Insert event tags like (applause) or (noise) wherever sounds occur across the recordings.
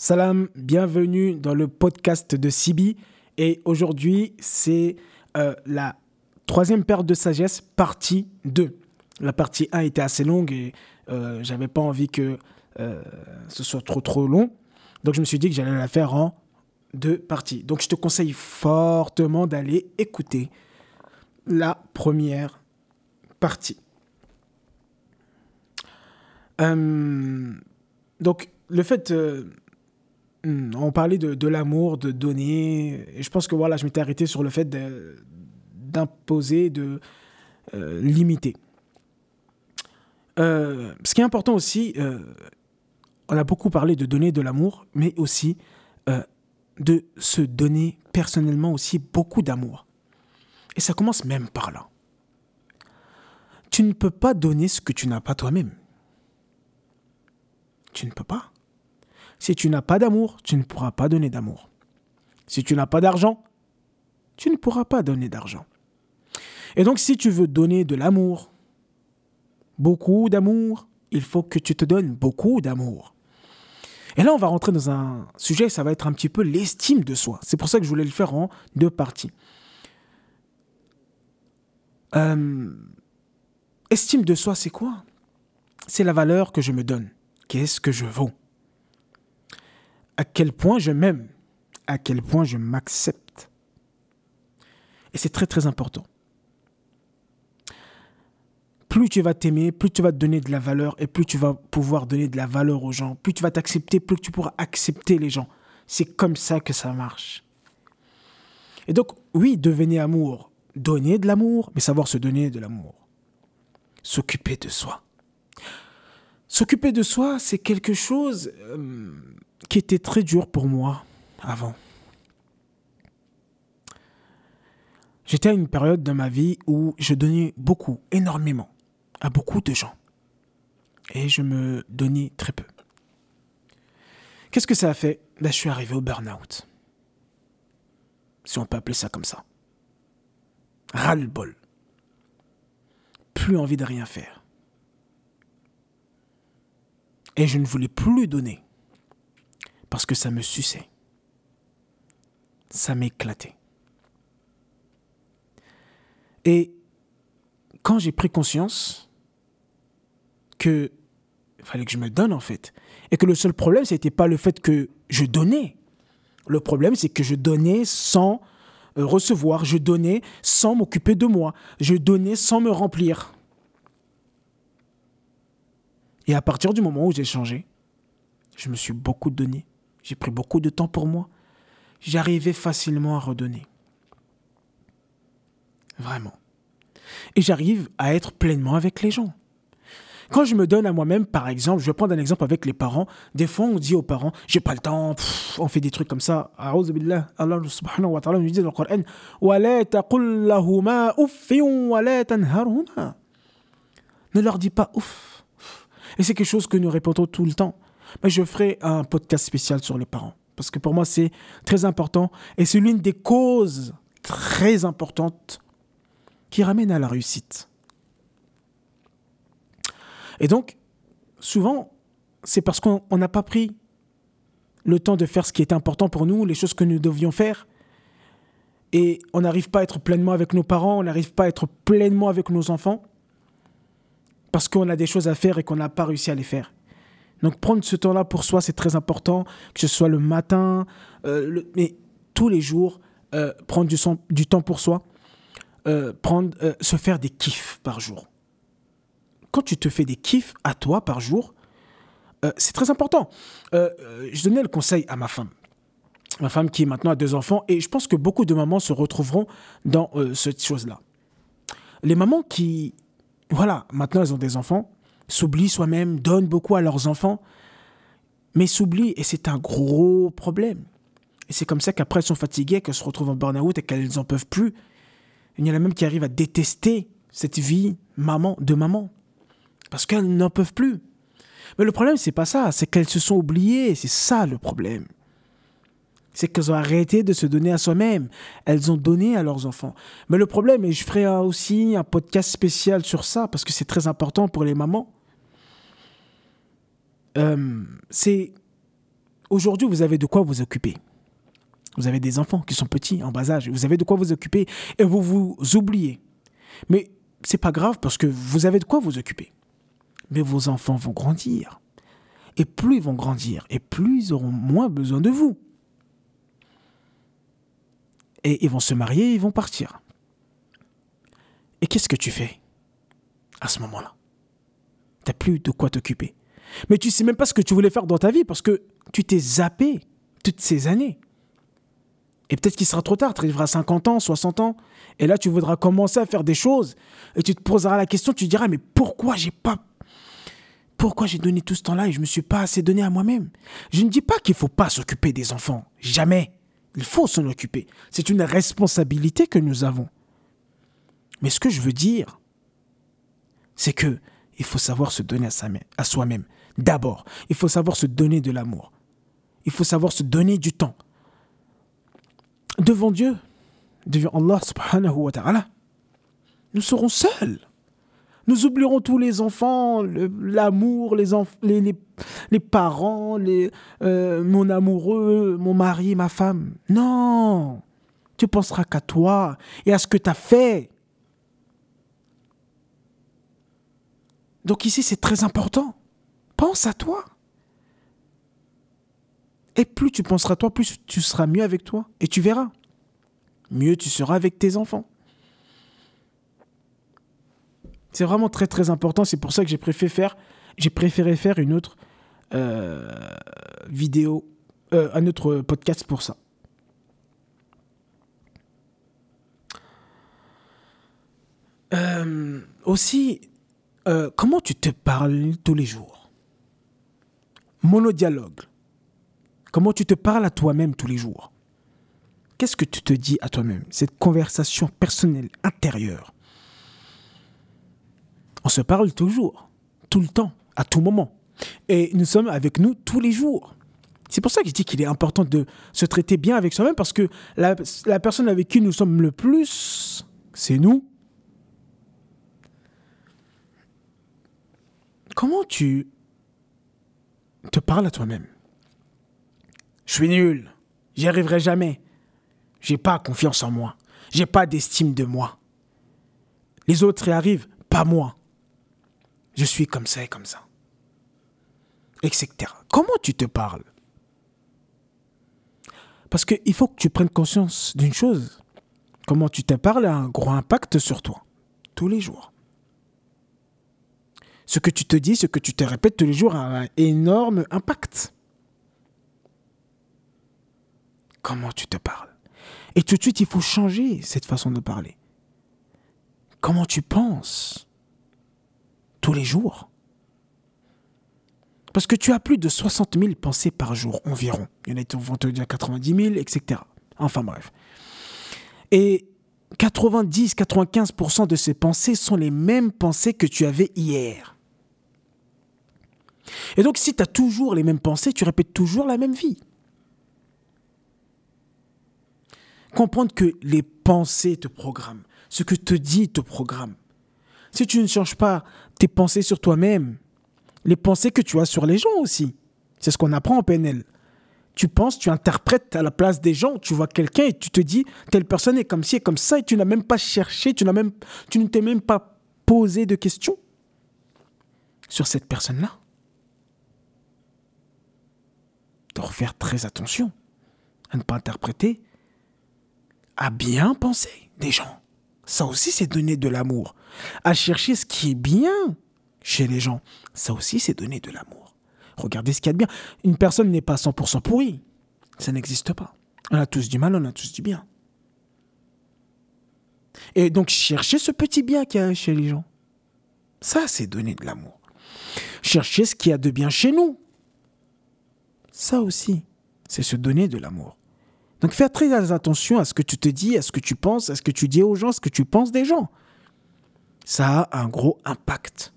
Salam, bienvenue dans le podcast de Sibi. Et aujourd'hui, c'est euh, la troisième paire de sagesse, partie 2. La partie 1 était assez longue et euh, j'avais pas envie que euh, ce soit trop trop long. Donc je me suis dit que j'allais la faire en deux parties. Donc je te conseille fortement d'aller écouter la première partie. Euh, donc le fait Hmm, on parlait de, l'amour, de donner. Et je pense que voilà, je m'étais arrêté sur le fait d'imposer, de, euh, limiter. Euh, ce qui est important aussi, euh, on a beaucoup parlé de donner de l'amour, mais aussi de se donner personnellement aussi beaucoup d'amour. Et ça commence même par là. Tu ne peux pas donner ce que tu n'as pas toi-même. Tu ne peux pas. Si tu n'as pas d'amour, tu ne pourras pas donner d'amour. Si tu n'as pas d'argent, tu ne pourras pas donner d'argent. Et donc si tu veux donner de l'amour, beaucoup d'amour, il faut que tu te donnes beaucoup d'amour. Et là, on va rentrer dans un sujet, ça va être un petit peu l'estime de soi. C'est pour ça que je voulais le faire en deux parties. Euh, estime de soi, c'est quoi? C'est la valeur que je me donne. Qu'est-ce que je vaux? À quel point je m'aime, à quel point je m'accepte. Et c'est très très important. Plus tu vas t'aimer, plus tu vas te donner de la valeur et plus tu vas pouvoir donner de la valeur aux gens. Plus tu vas t'accepter, plus tu pourras accepter les gens. C'est comme ça que ça marche. Et donc, oui, devenez amour. Donner de l'amour, mais savoir se donner de l'amour. S'occuper de soi. S'occuper de soi, c'est quelque chose euh, qui était très dur pour moi avant. J'étais à une période de ma vie où je donnais beaucoup, énormément, à beaucoup de gens. Et je me donnais très peu. Qu'est-ce que ça a fait? Je suis arrivé au burn-out. Si on peut appeler ça comme ça. Ras-le-bol. Plus envie de rien faire. Et je ne voulais plus donner parce que ça me suçait. Ça m'éclatait. Et quand j'ai pris conscience que fallait que je me donne en fait, et que le seul problème c'était pas le fait que je donnais. Le problème c'est que je donnais sans euh, recevoir, je donnais sans m'occuper de moi, je donnais sans me remplir. Et à partir du moment où j'ai changé, je me suis beaucoup donné. J'ai pris beaucoup de temps pour moi. J'arrivais facilement à redonner. Vraiment. Et j'arrive à être pleinement avec les gens. Quand je me donne à moi-même, par exemple, je vais prendre un exemple avec les parents. Des fois, on dit aux parents, j'ai pas le temps, on fait des trucs comme ça. Allah subhanahu wa ta'ala nous dit dans le Coran, Ne leur dis pas ouf. Et c'est quelque chose que nous répétons tout le temps mais je ferai un podcast spécial sur les parents. Parce que pour moi, c'est très important. Et c'est l'une des causes très importantes qui ramènent à la réussite. Et donc, souvent, c'est parce qu'on n'a pas pris le temps de faire ce qui est important pour nous, les choses que nous devions faire. Et on n'arrive pas à être pleinement avec nos parents, on n'arrive pas à être pleinement avec nos enfants, parce qu'on a des choses à faire et qu'on n'a pas réussi à les faire. Donc prendre ce temps-là pour soi, c'est très important, que ce soit le matin, euh, mais tous les jours, euh, prendre du, temps pour soi, euh, prendre, se faire des kiffs par jour. Quand tu te fais des kiffs à toi par jour, c'est très important. je donnais le conseil à ma femme. Ma femme qui maintenant a deux enfants, et je pense que beaucoup de mamans se retrouveront dans cette chose-là. Les mamans qui, voilà, maintenant elles ont des enfants, s'oublient soi-même, donnent beaucoup à leurs enfants, mais s'oublient et c'est un gros problème. Et c'est comme ça qu'après elles sont fatiguées, qu'elles se retrouvent en burn-out et qu'elles n'en peuvent plus. Il y en a même qui arrivent à détester cette vie maman de maman parce qu'elles n'en peuvent plus. Mais le problème c'est pas ça, c'est qu'elles se sont oubliées, c'est ça le problème. C'est qu'elles ont arrêté de se donner à soi-même. Elles ont donné à leurs enfants. Mais le problème, et je ferai aussi un podcast spécial sur ça, parce que c'est très important pour les mamans, euh, c'est aujourd'hui, vous avez de quoi vous occuper. Vous avez des enfants qui sont petits, en bas âge. Vous avez de quoi vous occuper et vous vous oubliez. Mais c'est pas grave parce que vous avez de quoi vous occuper. Mais vos enfants vont grandir. Et plus ils vont grandir, et plus ils auront moins besoin de vous. Et ils vont se marier, ils vont partir. Et qu'est-ce que tu fais à ce moment-là? Tu n'as plus de quoi t'occuper. Mais tu sais même pas ce que tu voulais faire dans ta vie parce que tu t'es zappé toutes ces années. Et peut-être qu'il sera trop tard, tu arriveras à 50 ans, 60 ans, et là tu voudras commencer à faire des choses, et tu te poseras la question, tu diras, mais pourquoi j'ai pas... Pourquoi j'ai donné tout ce temps-là et je ne me suis pas assez donné à moi-même? Je ne dis pas qu'il ne faut pas s'occuper des enfants, jamais. Il faut s'en occuper. C'est une responsabilité que nous avons. Mais ce que je veux dire, c'est que il faut savoir se donner à soi-même. D'abord, il faut savoir se donner de l'amour. Il faut savoir se donner du temps. Devant Dieu, devant Allah nous serons seuls. Nous oublierons tous les enfants, l'amour, les, parents, euh, mon amoureux, mon mari, ma femme. Non, tu penseras qu'à toi et à ce que tu as fait. Donc ici, c'est très important. Pense à toi. Et plus tu penseras à toi, plus tu seras mieux avec toi. Et tu verras. Mieux tu seras avec tes enfants. C'est vraiment très très important. C'est pour ça que j'ai préféré faire, une autre euh, vidéo, euh, un autre podcast pour ça. Euh, aussi, comment tu te parles tous les jours? Monodialogue. Comment tu te parles à toi-même tous les jours? Qu'est-ce que tu te dis à toi-même? Cette conversation personnelle, intérieure. On se parle toujours, tout le temps, à tout moment. Et nous sommes avec nous tous les jours. C'est pour ça que je dis qu'il est important de se traiter bien avec soi-même parce que la, personne avec qui nous sommes le plus, c'est nous. comment tu te parles à toi-même Je suis nul, j'y arriverai jamais. J'ai pas confiance en moi, j'ai pas d'estime de moi. Les autres y arrivent, pas moi. Je suis comme ça et comme ça. Etc. Comment tu te parles? Parce qu'il faut que tu prennes conscience d'une chose. Comment tu te parles a un gros impact sur toi, tous les jours ce que tu te dis, ce que tu te répètes tous les jours a un énorme impact. Comment tu te parles? Et tout de suite, il faut changer cette façon de parler. Comment tu penses tous les jours? Parce que tu as plus de 60 000 pensées par jour environ. Il y en a qui vont te dire 90 000, etc. Enfin bref. Et 90-95% de ces pensées sont les mêmes pensées que tu avais hier. Et donc, si tu as toujours les mêmes pensées, tu répètes toujours la même vie. Comprendre que les pensées te programment, ce que te dit te programme. Si tu ne changes pas tes pensées sur toi-même, les pensées que tu as sur les gens aussi, c'est ce qu'on apprend en PNL. Tu penses, tu interprètes à la place des gens, tu vois quelqu'un et tu te dis, telle personne est comme ci et comme ça, et tu n'as même pas cherché, tu, même, tu ne t'es même pas posé de questions sur cette personne-là. Faire très attention à ne pas interpréter, à bien penser des gens. Ça aussi, c'est donner de l'amour. À chercher ce qui est bien chez les gens. Ça aussi, c'est donner de l'amour. Regardez ce qu'il y a de bien. Une personne n'est pas 100% pourrie. Ça n'existe pas. On a tous du mal, on a tous du bien. Et donc, chercher ce petit bien qu'il y a chez les gens. Ça, c'est donner de l'amour. Chercher ce qu'il y a de bien chez nous. Ça aussi, c'est se donner de l'amour. Donc fais très attention à ce que tu te dis, à ce que tu penses, à ce que tu dis aux gens, à ce que tu penses des gens. Ça a un gros impact.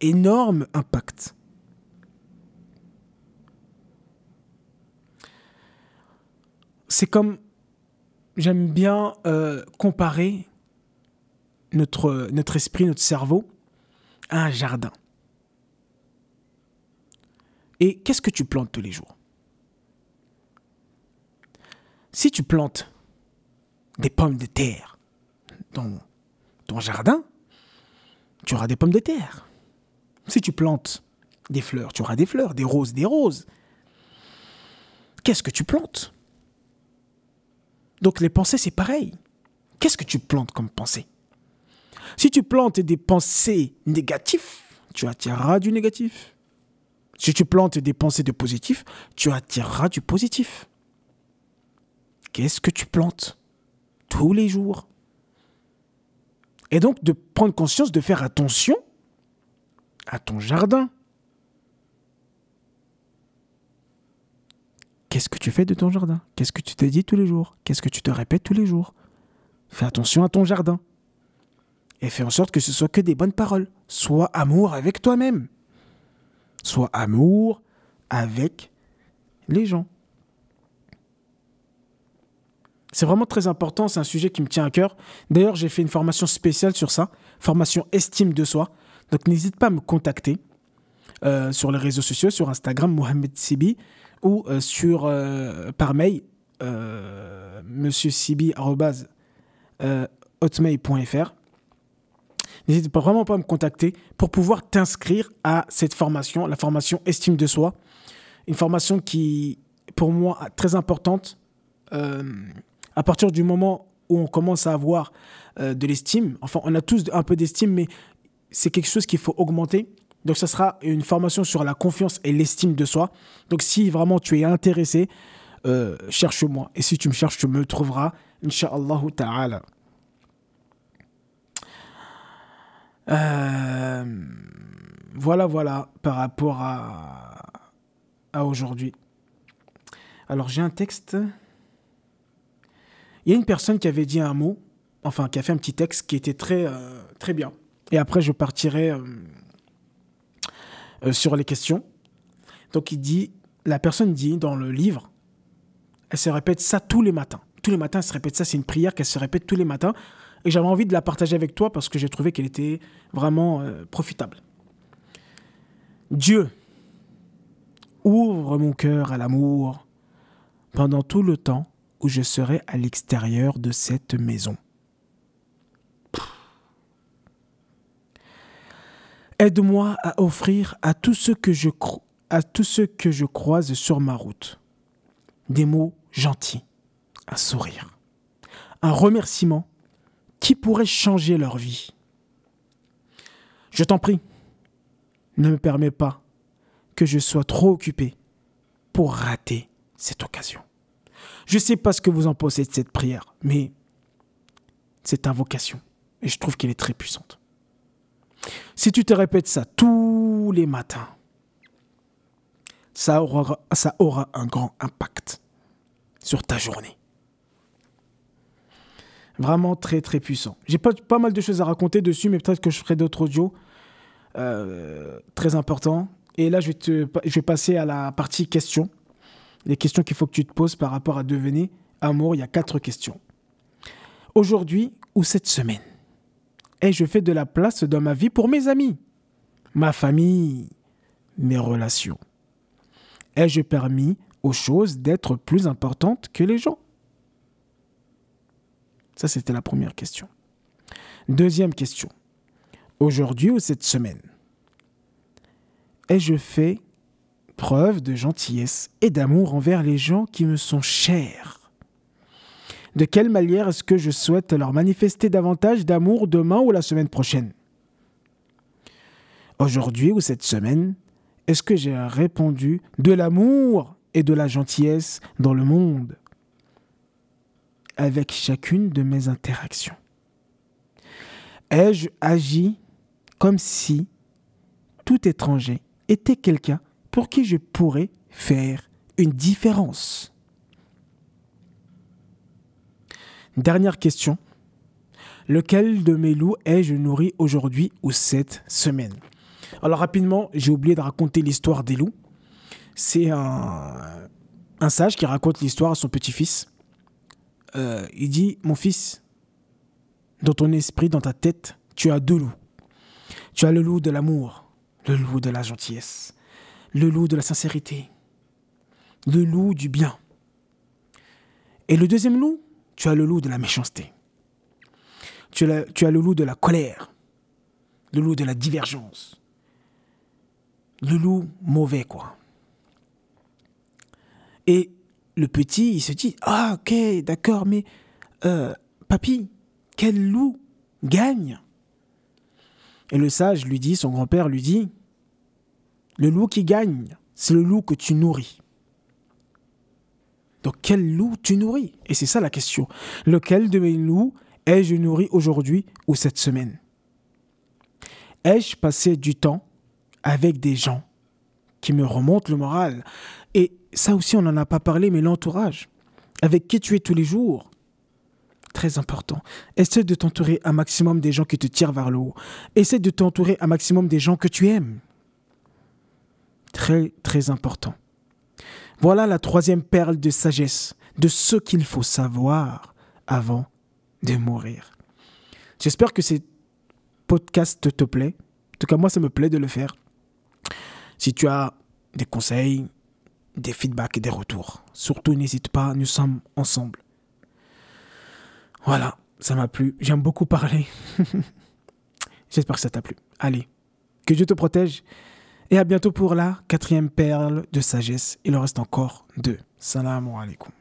Énorme impact. C'est comme, j'aime bien euh, comparer notre esprit, notre cerveau à un jardin. Et qu'est-ce que tu plantes tous les jours? Si tu plantes des pommes de terre dans ton jardin, tu auras des pommes de terre. Si tu plantes des fleurs, tu auras des fleurs, des roses, des roses. Qu'est-ce que tu plantes? Donc les pensées, c'est pareil. Qu'est-ce que tu plantes comme pensée? Si tu plantes des pensées négatives, tu attireras du négatif. Si tu plantes des pensées de positif, tu attireras du positif. Qu'est-ce que tu plantes tous les jours? Et donc de prendre conscience de faire attention à ton jardin. Qu'est-ce que tu fais de ton jardin? Qu'est-ce que tu te dis tous les jours? Qu'est-ce que tu te répètes tous les jours? Fais attention à ton jardin. Et fais en sorte que ce soit que des bonnes paroles. Sois amour avec toi-même. Sois amour avec les gens. C'est vraiment très important, c'est un sujet qui me tient à cœur. D'ailleurs, j'ai fait une formation spéciale sur ça, formation estime de soi. Donc n'hésite pas à me contacter euh, sur les réseaux sociaux, sur Instagram, Mohamed Sibi, ou euh, sur, euh, par mail, monsieursibi.hotmail.fr. N'hésite pas vraiment pas à me contacter pour pouvoir t'inscrire à cette formation, la formation estime de soi. Une formation qui, pour moi, est très importante. à partir du moment où on commence à avoir de l'estime, enfin, on a tous un peu d'estime, mais c'est quelque chose qu'il faut augmenter. Donc, ça sera une formation sur la confiance et l'estime de soi. Donc, si vraiment tu es intéressé, euh, cherche-moi. Et si tu me cherches, tu me trouveras, Inch'Allah ta'ala. Euh, voilà, voilà, par rapport à, aujourd'hui. Alors, j'ai un texte. Il y a une personne qui avait dit un mot, enfin, qui a fait un petit texte qui était très, euh, très bien. Et après, je partirai euh, sur les questions. Donc, il dit, la personne dit dans le livre, elle se répète ça tous les matins. Tous les matins, elle se répète ça. C'est une prière qu'elle se répète tous les matins. Et j'avais envie de la partager avec toi parce que j'ai trouvé qu'elle était vraiment euh, profitable. Dieu, ouvre mon cœur à l'amour pendant tout le temps où je serai à l'extérieur de cette maison. Aide-moi à offrir à tous ceux que je à tous ceux que je croise sur ma route des mots gentils, un sourire, un remerciement qui pourrait changer leur vie. Je t'en prie, ne me permets pas que je sois trop occupé pour rater cette occasion. Je ne sais pas ce que vous en pensez de cette prière, mais c'est invocation et je trouve qu'elle est très puissante. Si tu te répètes ça tous les matins, ça aura, ça aura un grand impact sur ta journée. Vraiment très très puissant. J'ai pas, pas mal de choses à raconter dessus, mais peut-être que je ferai d'autres audios euh, très importants. Et là, je vais, te, je vais passer à la partie questions. Les questions qu'il faut que tu te poses par rapport à devenir amour. Il y a quatre questions. Aujourd'hui ou cette semaine? Et je fais de la place dans ma vie pour mes amis, ma famille, mes relations. Ai-je permis aux choses d'être plus importantes que les gens? Ça, c'était la première question. Deuxième question. Aujourd'hui ou cette semaine, ai-je fait preuve de gentillesse et d'amour envers les gens qui me sont chers? De quelle manière est-ce que je souhaite leur manifester davantage d'amour demain ou la semaine prochaine? Aujourd'hui ou cette semaine, est-ce que j'ai répandu de l'amour et de la gentillesse dans le monde? Avec chacune de mes interactions Ai-je agi comme si tout étranger était quelqu'un pour qui je pourrais faire une différence? Dernière question. Lequel de mes loups ai-je nourri aujourd'hui ou cette semaine? Alors rapidement, j'ai oublié de raconter l'histoire des loups. C'est un, sage qui raconte l'histoire à son petit-fils. Euh, il dit, mon fils, dans ton esprit, dans ta tête, tu as deux loups. Tu as le loup de l'amour, le loup de la gentillesse, le loup de la sincérité, le loup du bien. Et le deuxième loup, tu as le loup de la méchanceté. Tu as, tu as le loup de la colère, le loup de la divergence, le loup mauvais, quoi. Et le petit, il se dit, ah ok, d'accord, mais euh, papy, quel loup gagne? Et le sage lui dit, son grand-père lui dit, le loup qui gagne, c'est le loup que tu nourris. Donc quel loup tu nourris? Et c'est ça la question. Lequel de mes loups ai-je nourri aujourd'hui ou cette semaine? Ai-je passé du temps avec des gens qui me remontent le moral? Et ça aussi, on n'en a pas parlé, mais l'entourage. Avec qui tu es tous les jours Très important. Essaie de t'entourer un maximum des gens qui te tirent vers le haut. Essaie de t'entourer un maximum des gens que tu aimes. Très, très important. Voilà la troisième perle de sagesse, de ce qu'il faut savoir avant de mourir. J'espère que ces podcasts te plaît. En tout cas, moi, ça me plaît de le faire. Si tu as des conseils, des feedbacks et des retours, surtout n'hésite pas, nous sommes ensemble. Voilà, ça m'a plu. J'aime beaucoup parler. (laughs) J'espère que ça t'a plu. Allez, que Dieu te protège et à bientôt pour la quatrième perle de sagesse. Il en reste encore deux. Salam alaikum.